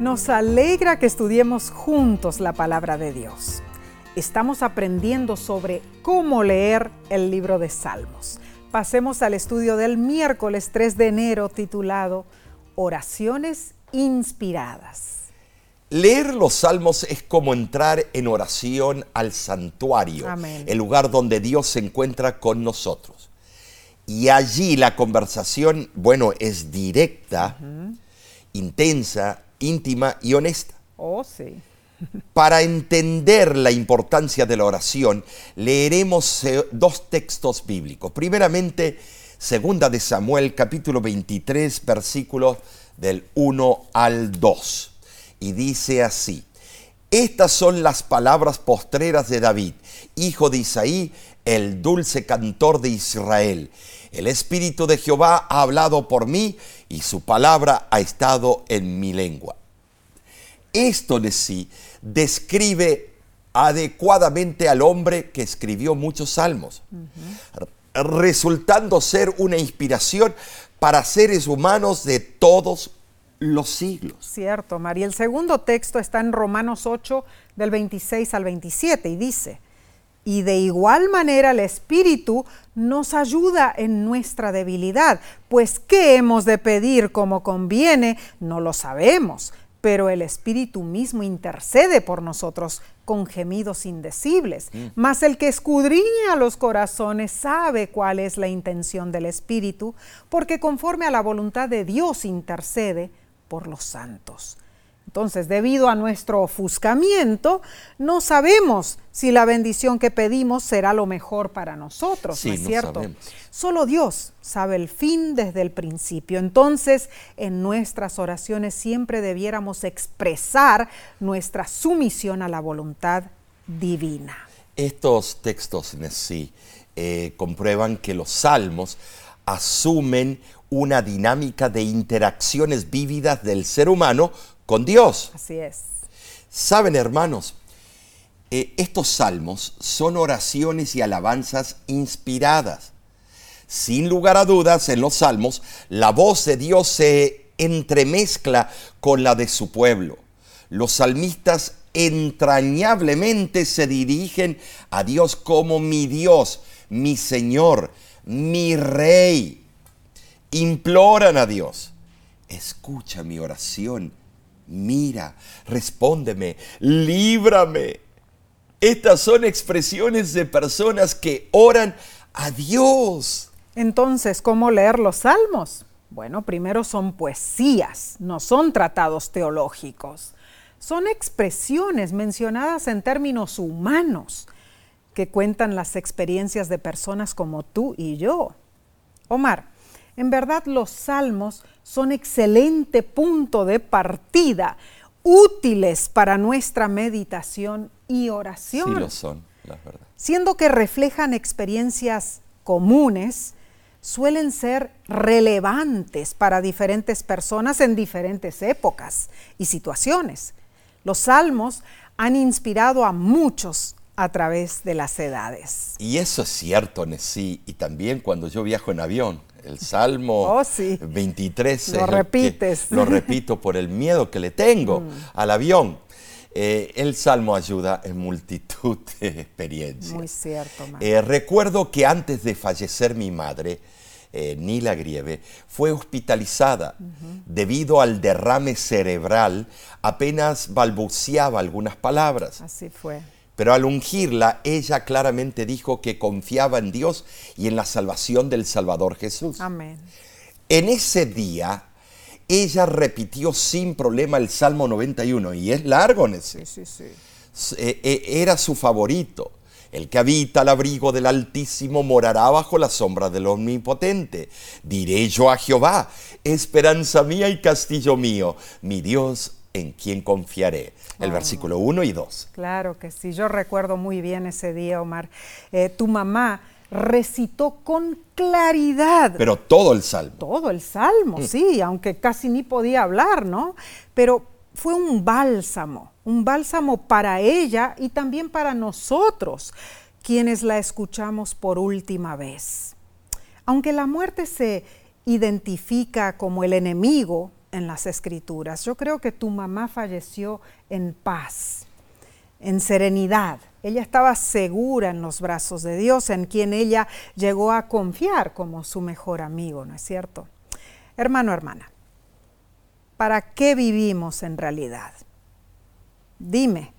Nos alegra que estudiemos juntos la palabra de Dios. Estamos aprendiendo sobre cómo leer el libro de Salmos. Pasemos al estudio del miércoles 3 de enero titulado Oraciones inspiradas. Leer los salmos es como entrar en oración al santuario, Amén. el lugar donde Dios se encuentra con nosotros. Y allí la conversación, bueno, es directa, intensa, íntima y honesta. Oh, sí. Para entender la importancia de la oración, leeremos eh, dos textos bíblicos. Primeramente, segunda de Samuel, capítulo 23, versículos del 1 al 2. Y dice así: Estas son las palabras postreras de David, hijo de Isaí, el dulce cantor de Israel. El Espíritu de Jehová ha hablado por mí y su palabra ha estado en mi lengua. Esto de sí describe adecuadamente al hombre que escribió muchos salmos, resultando ser una inspiración para seres humanos de todos los siglos. Cierto, María. El segundo texto está en Romanos 8, del 26 al 27, y dice, y de igual manera el Espíritu nos ayuda en nuestra debilidad, pues qué hemos de pedir como conviene, no lo sabemos, pero el Espíritu mismo intercede por nosotros con gemidos indecibles. Mm. Mas el que escudriña los corazones sabe cuál es la intención del Espíritu, porque conforme a la voluntad de Dios intercede por los santos. Entonces, debido a nuestro ofuscamiento, no sabemos si la bendición que pedimos será lo mejor para nosotros, ¿no es cierto? Solo Dios sabe el fin desde el principio. Entonces, en nuestras oraciones siempre debiéramos expresar nuestra sumisión a la voluntad divina. Estos textos sí eh, comprueban que los salmos asumen una dinámica de interacciones vívidas del ser humano con Dios. Así es. Saben, hermanos, eh, estos salmos son oraciones y alabanzas inspiradas. Sin lugar a dudas, en los salmos, la voz de Dios se entremezcla con la de su pueblo. Los salmistas entrañablemente se dirigen a Dios como mi Dios, mi Señor, mi Rey. Imploran a Dios, escucha mi oración mira, respóndeme, líbrame. Estas son expresiones de personas que oran a Dios. Entonces, ¿cómo leer los salmos? Bueno, primero son poesías, no son tratados teológicos. Son expresiones mencionadas en términos humanos que cuentan las experiencias de personas como tú y yo. Omar, en verdad los salmos son excelente punto de partida, útiles para nuestra meditación y oración. Sí lo son, la verdad. Siendo que reflejan experiencias comunes, suelen ser relevantes para diferentes personas en diferentes épocas y situaciones. Los salmos han inspirado a muchos a través de las edades. Y eso es cierto, Nessie, y también cuando yo viajo en avión el Salmo 23. Lo repites. lo repito por el miedo que le tengo (laughs) mm. al avión. Eh, el Salmo ayuda en multitud de experiencias. Muy cierto. Eh, recuerdo que antes de fallecer mi madre, eh, Nila Grieve, fue hospitalizada debido al derrame cerebral, apenas balbuceaba algunas palabras. Así fue. Pero al ungirla, ella claramente dijo que confiaba en Dios y en la salvación del Salvador Jesús. Amén. En ese día, ella repitió sin problema el Salmo 91, y es largo, ese. Sí, sí, sí. Eh, eh, era su favorito. El que habita al abrigo del Altísimo morará bajo la sombra del Omnipotente. Diré yo a Jehová, esperanza mía y castillo mío, mi Dios en quien confiaré. El versículo 1 y 2. Claro que sí, yo recuerdo muy bien ese día, Omar. Eh, tu mamá recitó con claridad. Pero todo el salmo. Todo el salmo, mm. sí, aunque casi ni podía hablar, ¿no? Pero fue un bálsamo, un bálsamo para ella y también para nosotros, quienes la escuchamos por última vez. Aunque la muerte se identifica como el enemigo, en las escrituras. Yo creo que tu mamá falleció en paz, en serenidad. Ella estaba segura en los brazos de Dios, en quien ella llegó a confiar como su mejor amigo, ¿no es cierto? Hermano, hermana, ¿para qué vivimos en realidad? Dime,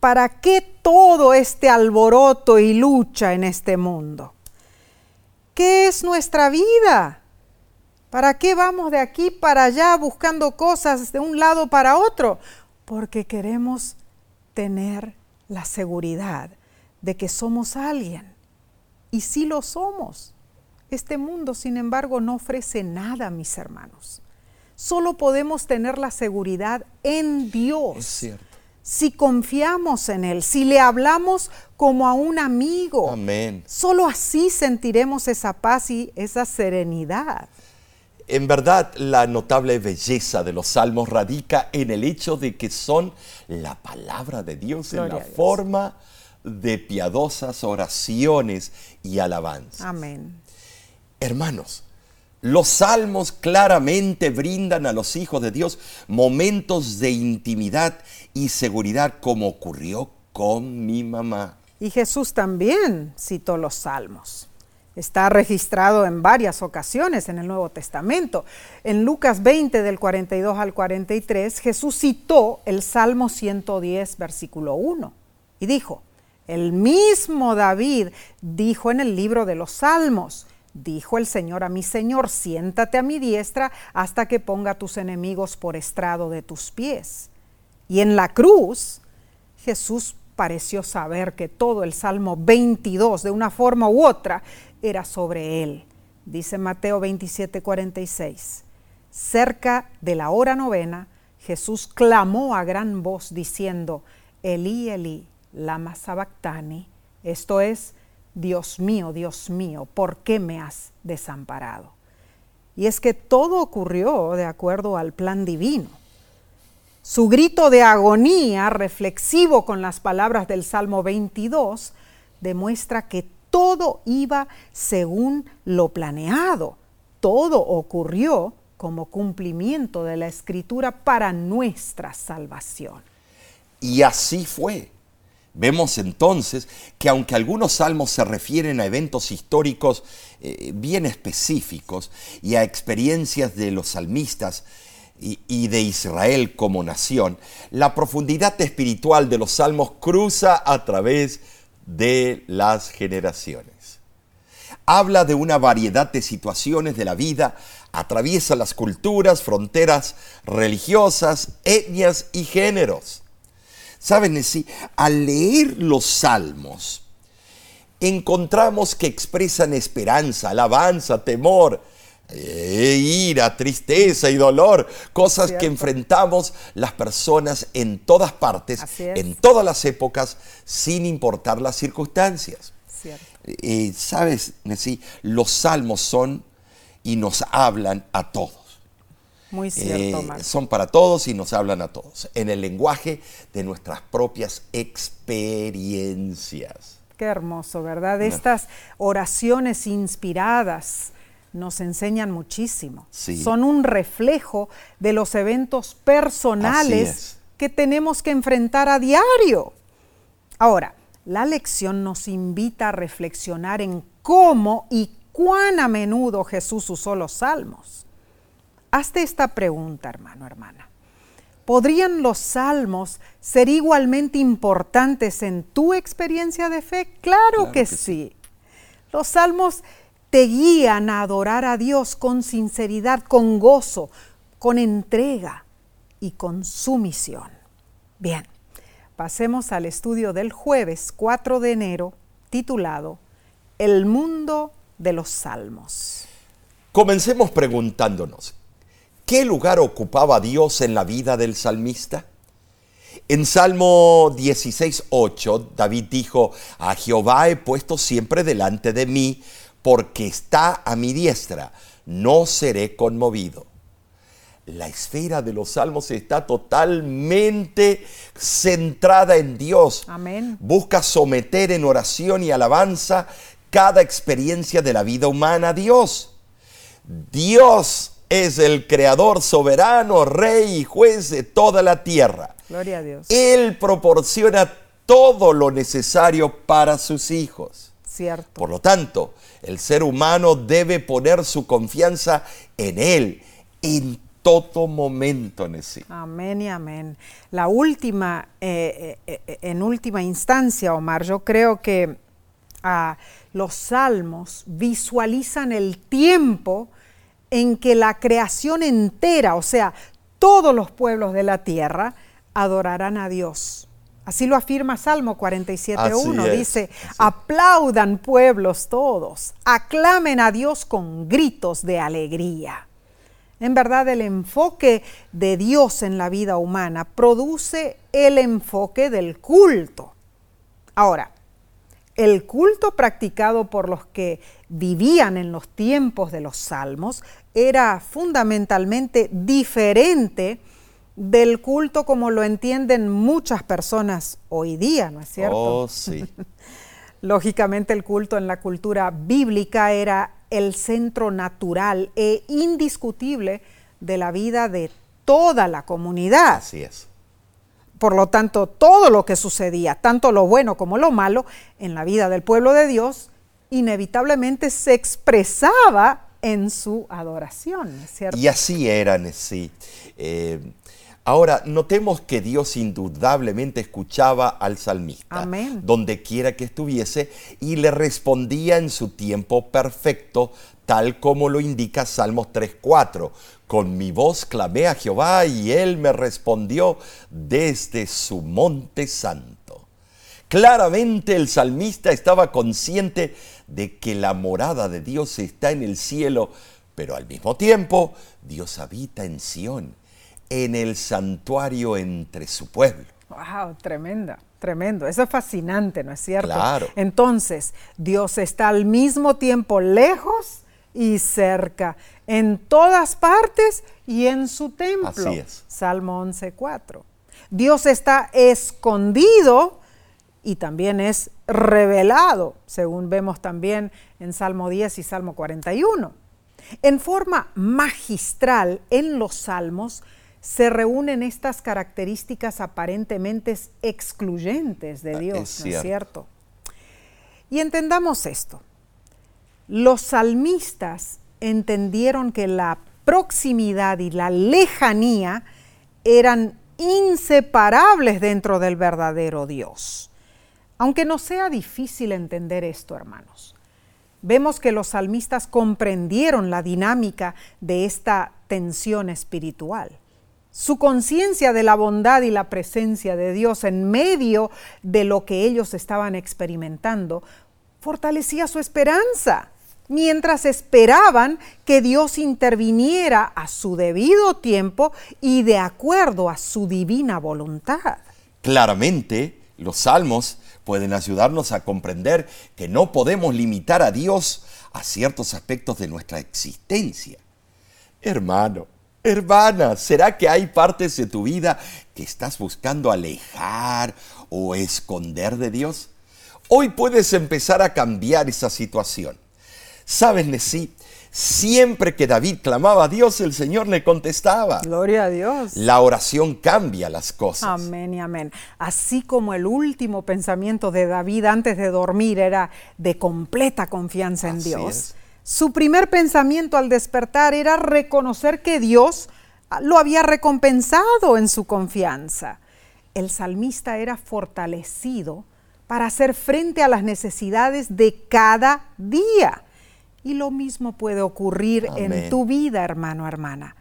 ¿para qué todo este alboroto y lucha en este mundo? ¿Qué es nuestra vida? ¿Para qué vamos de aquí para allá buscando cosas de un lado para otro? Porque queremos tener la seguridad de que somos alguien. Y sí lo somos. Este mundo, sin embargo, no ofrece nada, mis hermanos. Solo podemos tener la seguridad en Dios. Es cierto. Si confiamos en Él, si le hablamos como a un amigo. Amén. Solo así sentiremos esa paz y esa serenidad. En verdad, la notable belleza de los salmos radica en el hecho de que son la palabra de Dios en la forma de piadosas oraciones y alabanzas. Amén. Hermanos, Los salmos claramente brindan a los hijos de Dios momentos de intimidad y seguridad como ocurrió con mi mamá. Y Jesús también citó los salmos. Está registrado en varias ocasiones en el Nuevo Testamento. En Lucas 20 del 42 al 43, Jesús citó el Salmo 110, versículo 1, y dijo, el mismo David dijo en el libro de los Salmos, Dijo el Señor a mi Señor, siéntate a mi diestra hasta que ponga tus enemigos por estrado de tus pies. Y en la cruz, Jesús pareció saber que todo el Salmo 22, de una forma u otra, era sobre él. Dice Mateo 27, 46. Cerca de la hora novena, Jesús clamó a gran voz diciendo, Elí, Elí, lama sabactani, esto es, Dios mío, Dios mío, ¿por qué me has desamparado? Y es que todo ocurrió de acuerdo al plan divino. Su grito de agonía, reflexivo con las palabras del Salmo 22, demuestra que todo iba según lo planeado. Todo ocurrió como cumplimiento de la escritura para nuestra salvación. Y así fue. Vemos entonces que aunque algunos salmos se refieren a eventos históricos eh, bien específicos y a experiencias de los salmistas y, de Israel como nación, la profundidad espiritual de los salmos cruza a través de las generaciones. Habla de una variedad de situaciones de la vida, atraviesa las culturas, fronteras religiosas, etnias y géneros Saben, sí, al leer los salmos, encontramos que expresan esperanza, alabanza, temor, eh, ira, tristeza y dolor, cosas que enfrentamos las personas en todas partes, en todas las épocas, sin importar las circunstancias. Eh, Sabes, sí, los salmos son y nos hablan a todos. Muy cierto, eh, Son para todos y nos hablan a todos, en el lenguaje de nuestras propias experiencias. Qué hermoso, ¿verdad? Estas oraciones inspiradas nos enseñan muchísimo. Son un reflejo de los eventos personales que tenemos que enfrentar a diario. Ahora, la lección nos invita a reflexionar en cómo y cuán a menudo Jesús usó los salmos. Hazte esta pregunta, hermano, hermana. ¿Podrían los salmos ser igualmente importantes en tu experiencia de fe? Claro, que, sí. Los salmos te guían a adorar a Dios con sinceridad, con gozo, con entrega y con sumisión. Bien, pasemos al estudio del jueves 4 de enero titulado El mundo de los salmos. Comencemos preguntándonos, ¿Qué lugar ocupaba Dios en la vida del salmista? En Salmo 16.8, David dijo, a Jehová he puesto siempre delante de mí, porque está a mi diestra, no seré conmovido. La esfera de los salmos está totalmente centrada en Dios. Amén. Busca someter en oración y alabanza cada experiencia de la vida humana a Dios. Dios es el creador soberano, rey y juez de toda la tierra. Gloria a Dios. Él proporciona todo lo necesario para sus hijos. Cierto. Por lo tanto, el ser humano debe poner su confianza en Él en todo momento, sí. Amén y amén. La última, eh, eh, eh, en última instancia, Omar, yo creo que ah, los salmos visualizan el tiempo en que la creación entera, o sea, todos los pueblos de la tierra, adorarán a Dios. Así lo afirma Salmo 47.1. Dice, aplaudan pueblos todos, aclamen a Dios con gritos de alegría. En verdad, el enfoque de Dios en la vida humana produce el enfoque del culto. Ahora, el culto practicado por los que vivían en los tiempos de los salmos era fundamentalmente diferente del culto como lo entienden muchas personas hoy día, ¿no es cierto? Oh, sí. (laughs) Lógicamente el culto en la cultura bíblica era el centro natural e indiscutible de la vida de toda la comunidad. Así es. Por lo tanto, todo lo que sucedía, tanto lo bueno como lo malo, en la vida del pueblo de Dios, inevitablemente se expresaba en su adoración, ¿cierto? Y así eran, sí. Eh, ahora, notemos que Dios indudablemente escuchaba al salmista, donde quiera que estuviese, y le respondía en su tiempo perfecto, tal como lo indica Salmos 3.4. Con mi voz clamé a Jehová y él me respondió desde su monte santo. Claramente el salmista estaba consciente de que la morada de Dios está en el cielo, pero al mismo tiempo Dios habita en Sión, en el santuario entre su pueblo. Wow, tremenda, tremendo. Eso es fascinante, ¿no es cierto? Claro. Entonces, Dios está al mismo tiempo lejos y cerca, en todas partes y en su templo. Así es. Salmo 11.4. Dios está escondido y también es revelado, según vemos también en Salmo 10 y Salmo 41. En forma magistral en los salmos se reúnen estas características aparentemente excluyentes de Ah, Dios, es ¿no es cierto. cierto? Y entendamos esto. Los salmistas entendieron que la proximidad y la lejanía eran inseparables dentro del verdadero Dios. Aunque no sea difícil entender esto, hermanos, vemos que los salmistas comprendieron la dinámica de esta tensión espiritual. Su conciencia de la bondad y la presencia de Dios en medio de lo que ellos estaban experimentando fortalecía su esperanza, mientras esperaban que Dios interviniera a su debido tiempo y de acuerdo a su divina voluntad. Claramente, los salmos pueden ayudarnos a comprender que no podemos limitar a Dios a ciertos aspectos de nuestra existencia. Hermano, hermana, ¿será que hay partes de tu vida que estás buscando alejar o esconder de Dios? Hoy puedes empezar a cambiar esa situación. ¿Sabes, Nesí? Siempre que David clamaba a Dios, el Señor le contestaba. Gloria a Dios. La oración cambia las cosas. Amén y amén. Así como el último pensamiento de David antes de dormir era de completa confianza en Así Dios, es. Su primer pensamiento al despertar era reconocer que Dios lo había recompensado en su confianza. El salmista era fortalecido para hacer frente a las necesidades de cada día. Y lo mismo puede ocurrir en tu vida, hermano, hermana.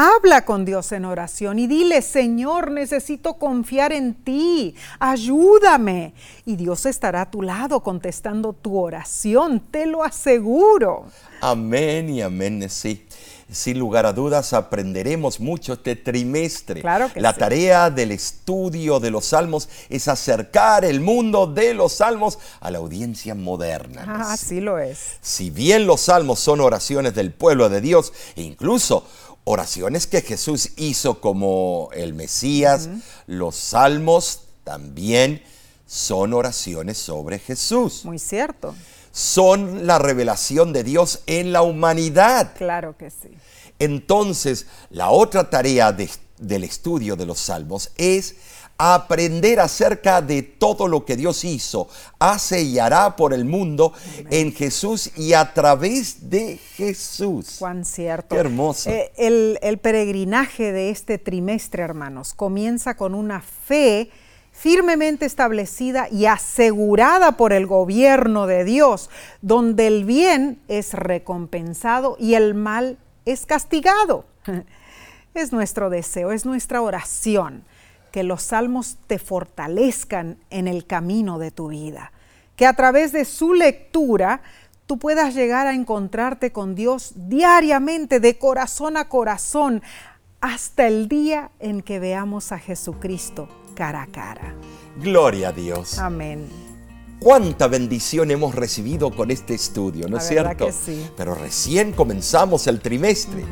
Habla con Dios en oración y dile, Señor, necesito confiar en ti, ayúdame. Y Dios estará a tu lado contestando tu oración, te lo aseguro. Amén y amén, sí. Sin lugar a dudas aprenderemos mucho este trimestre. Claro que La sí. tarea del estudio de los salmos es acercar el mundo de los salmos a la audiencia moderna. Ah, sí. así lo es. Si bien los salmos son oraciones del pueblo de Dios e incluso oraciones que Jesús hizo como el Mesías, los salmos también son oraciones sobre Jesús. Muy cierto. Son la revelación de Dios en la humanidad. Claro que sí. Entonces, la otra tarea de- del estudio de los salmos es aprender acerca de todo lo que Dios hizo, hace y hará por el mundo en Jesús y a través de Jesús. Cuán cierto. Qué hermoso. Eh, el, el peregrinaje de este trimestre, hermanos, comienza con una fe firmemente establecida y asegurada por el gobierno de Dios, donde el bien es recompensado y el mal es castigado. (laughs) Es nuestro deseo, es nuestra oración que los salmos te fortalezcan en el camino de tu vida, que a través de su lectura tú puedas llegar a encontrarte con Dios diariamente, de corazón a corazón, hasta el día en que veamos a Jesucristo cara a cara. Gloria a Dios. Amén. Cuánta bendición hemos recibido con este estudio, ¿no La es cierto? que sí. Pero recién comenzamos el trimestre.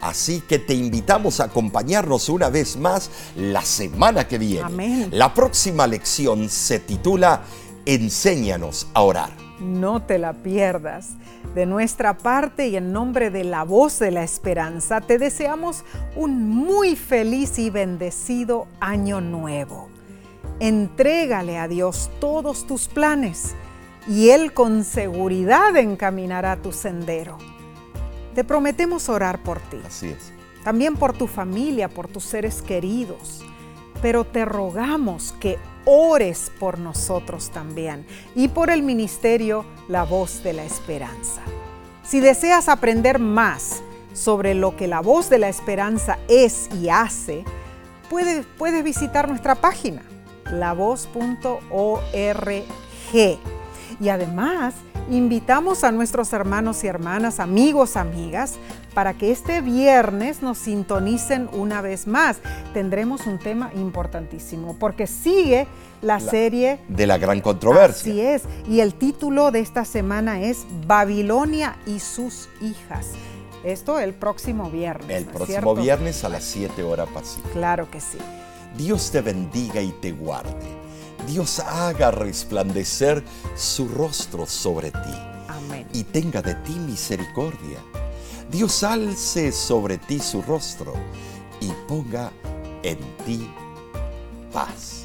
Así que te invitamos a acompañarnos una vez más la semana que viene. Amén. La próxima lección se titula Enséñanos a orar. No te la pierdas. De nuestra parte y en nombre de la voz de la esperanza, te deseamos un muy feliz y bendecido año nuevo. Entrégale a Dios todos tus planes y Él con seguridad encaminará tu sendero. Te prometemos orar por ti. Así es. También por tu familia, por tus seres queridos. Pero te rogamos que ores por nosotros también y por el ministerio La Voz de la Esperanza. Si deseas aprender más sobre lo que La Voz de la Esperanza es y hace, puedes, puedes visitar nuestra página, lavoz.org. Y además, invitamos a nuestros hermanos y hermanas, amigos, amigas, para que este viernes nos sintonicen una vez más. Tendremos un tema importantísimo porque sigue la, serie de la gran controversia. Así es. Y el título de esta semana es Babilonia y sus hijas. Esto el próximo viernes. El próximo viernes a las 7 horas pacíficas. Claro que sí. Dios te bendiga y te guarde. Dios haga resplandecer su rostro sobre ti. Amén. Y tenga de ti misericordia. Dios alce sobre ti su rostro y ponga en ti paz.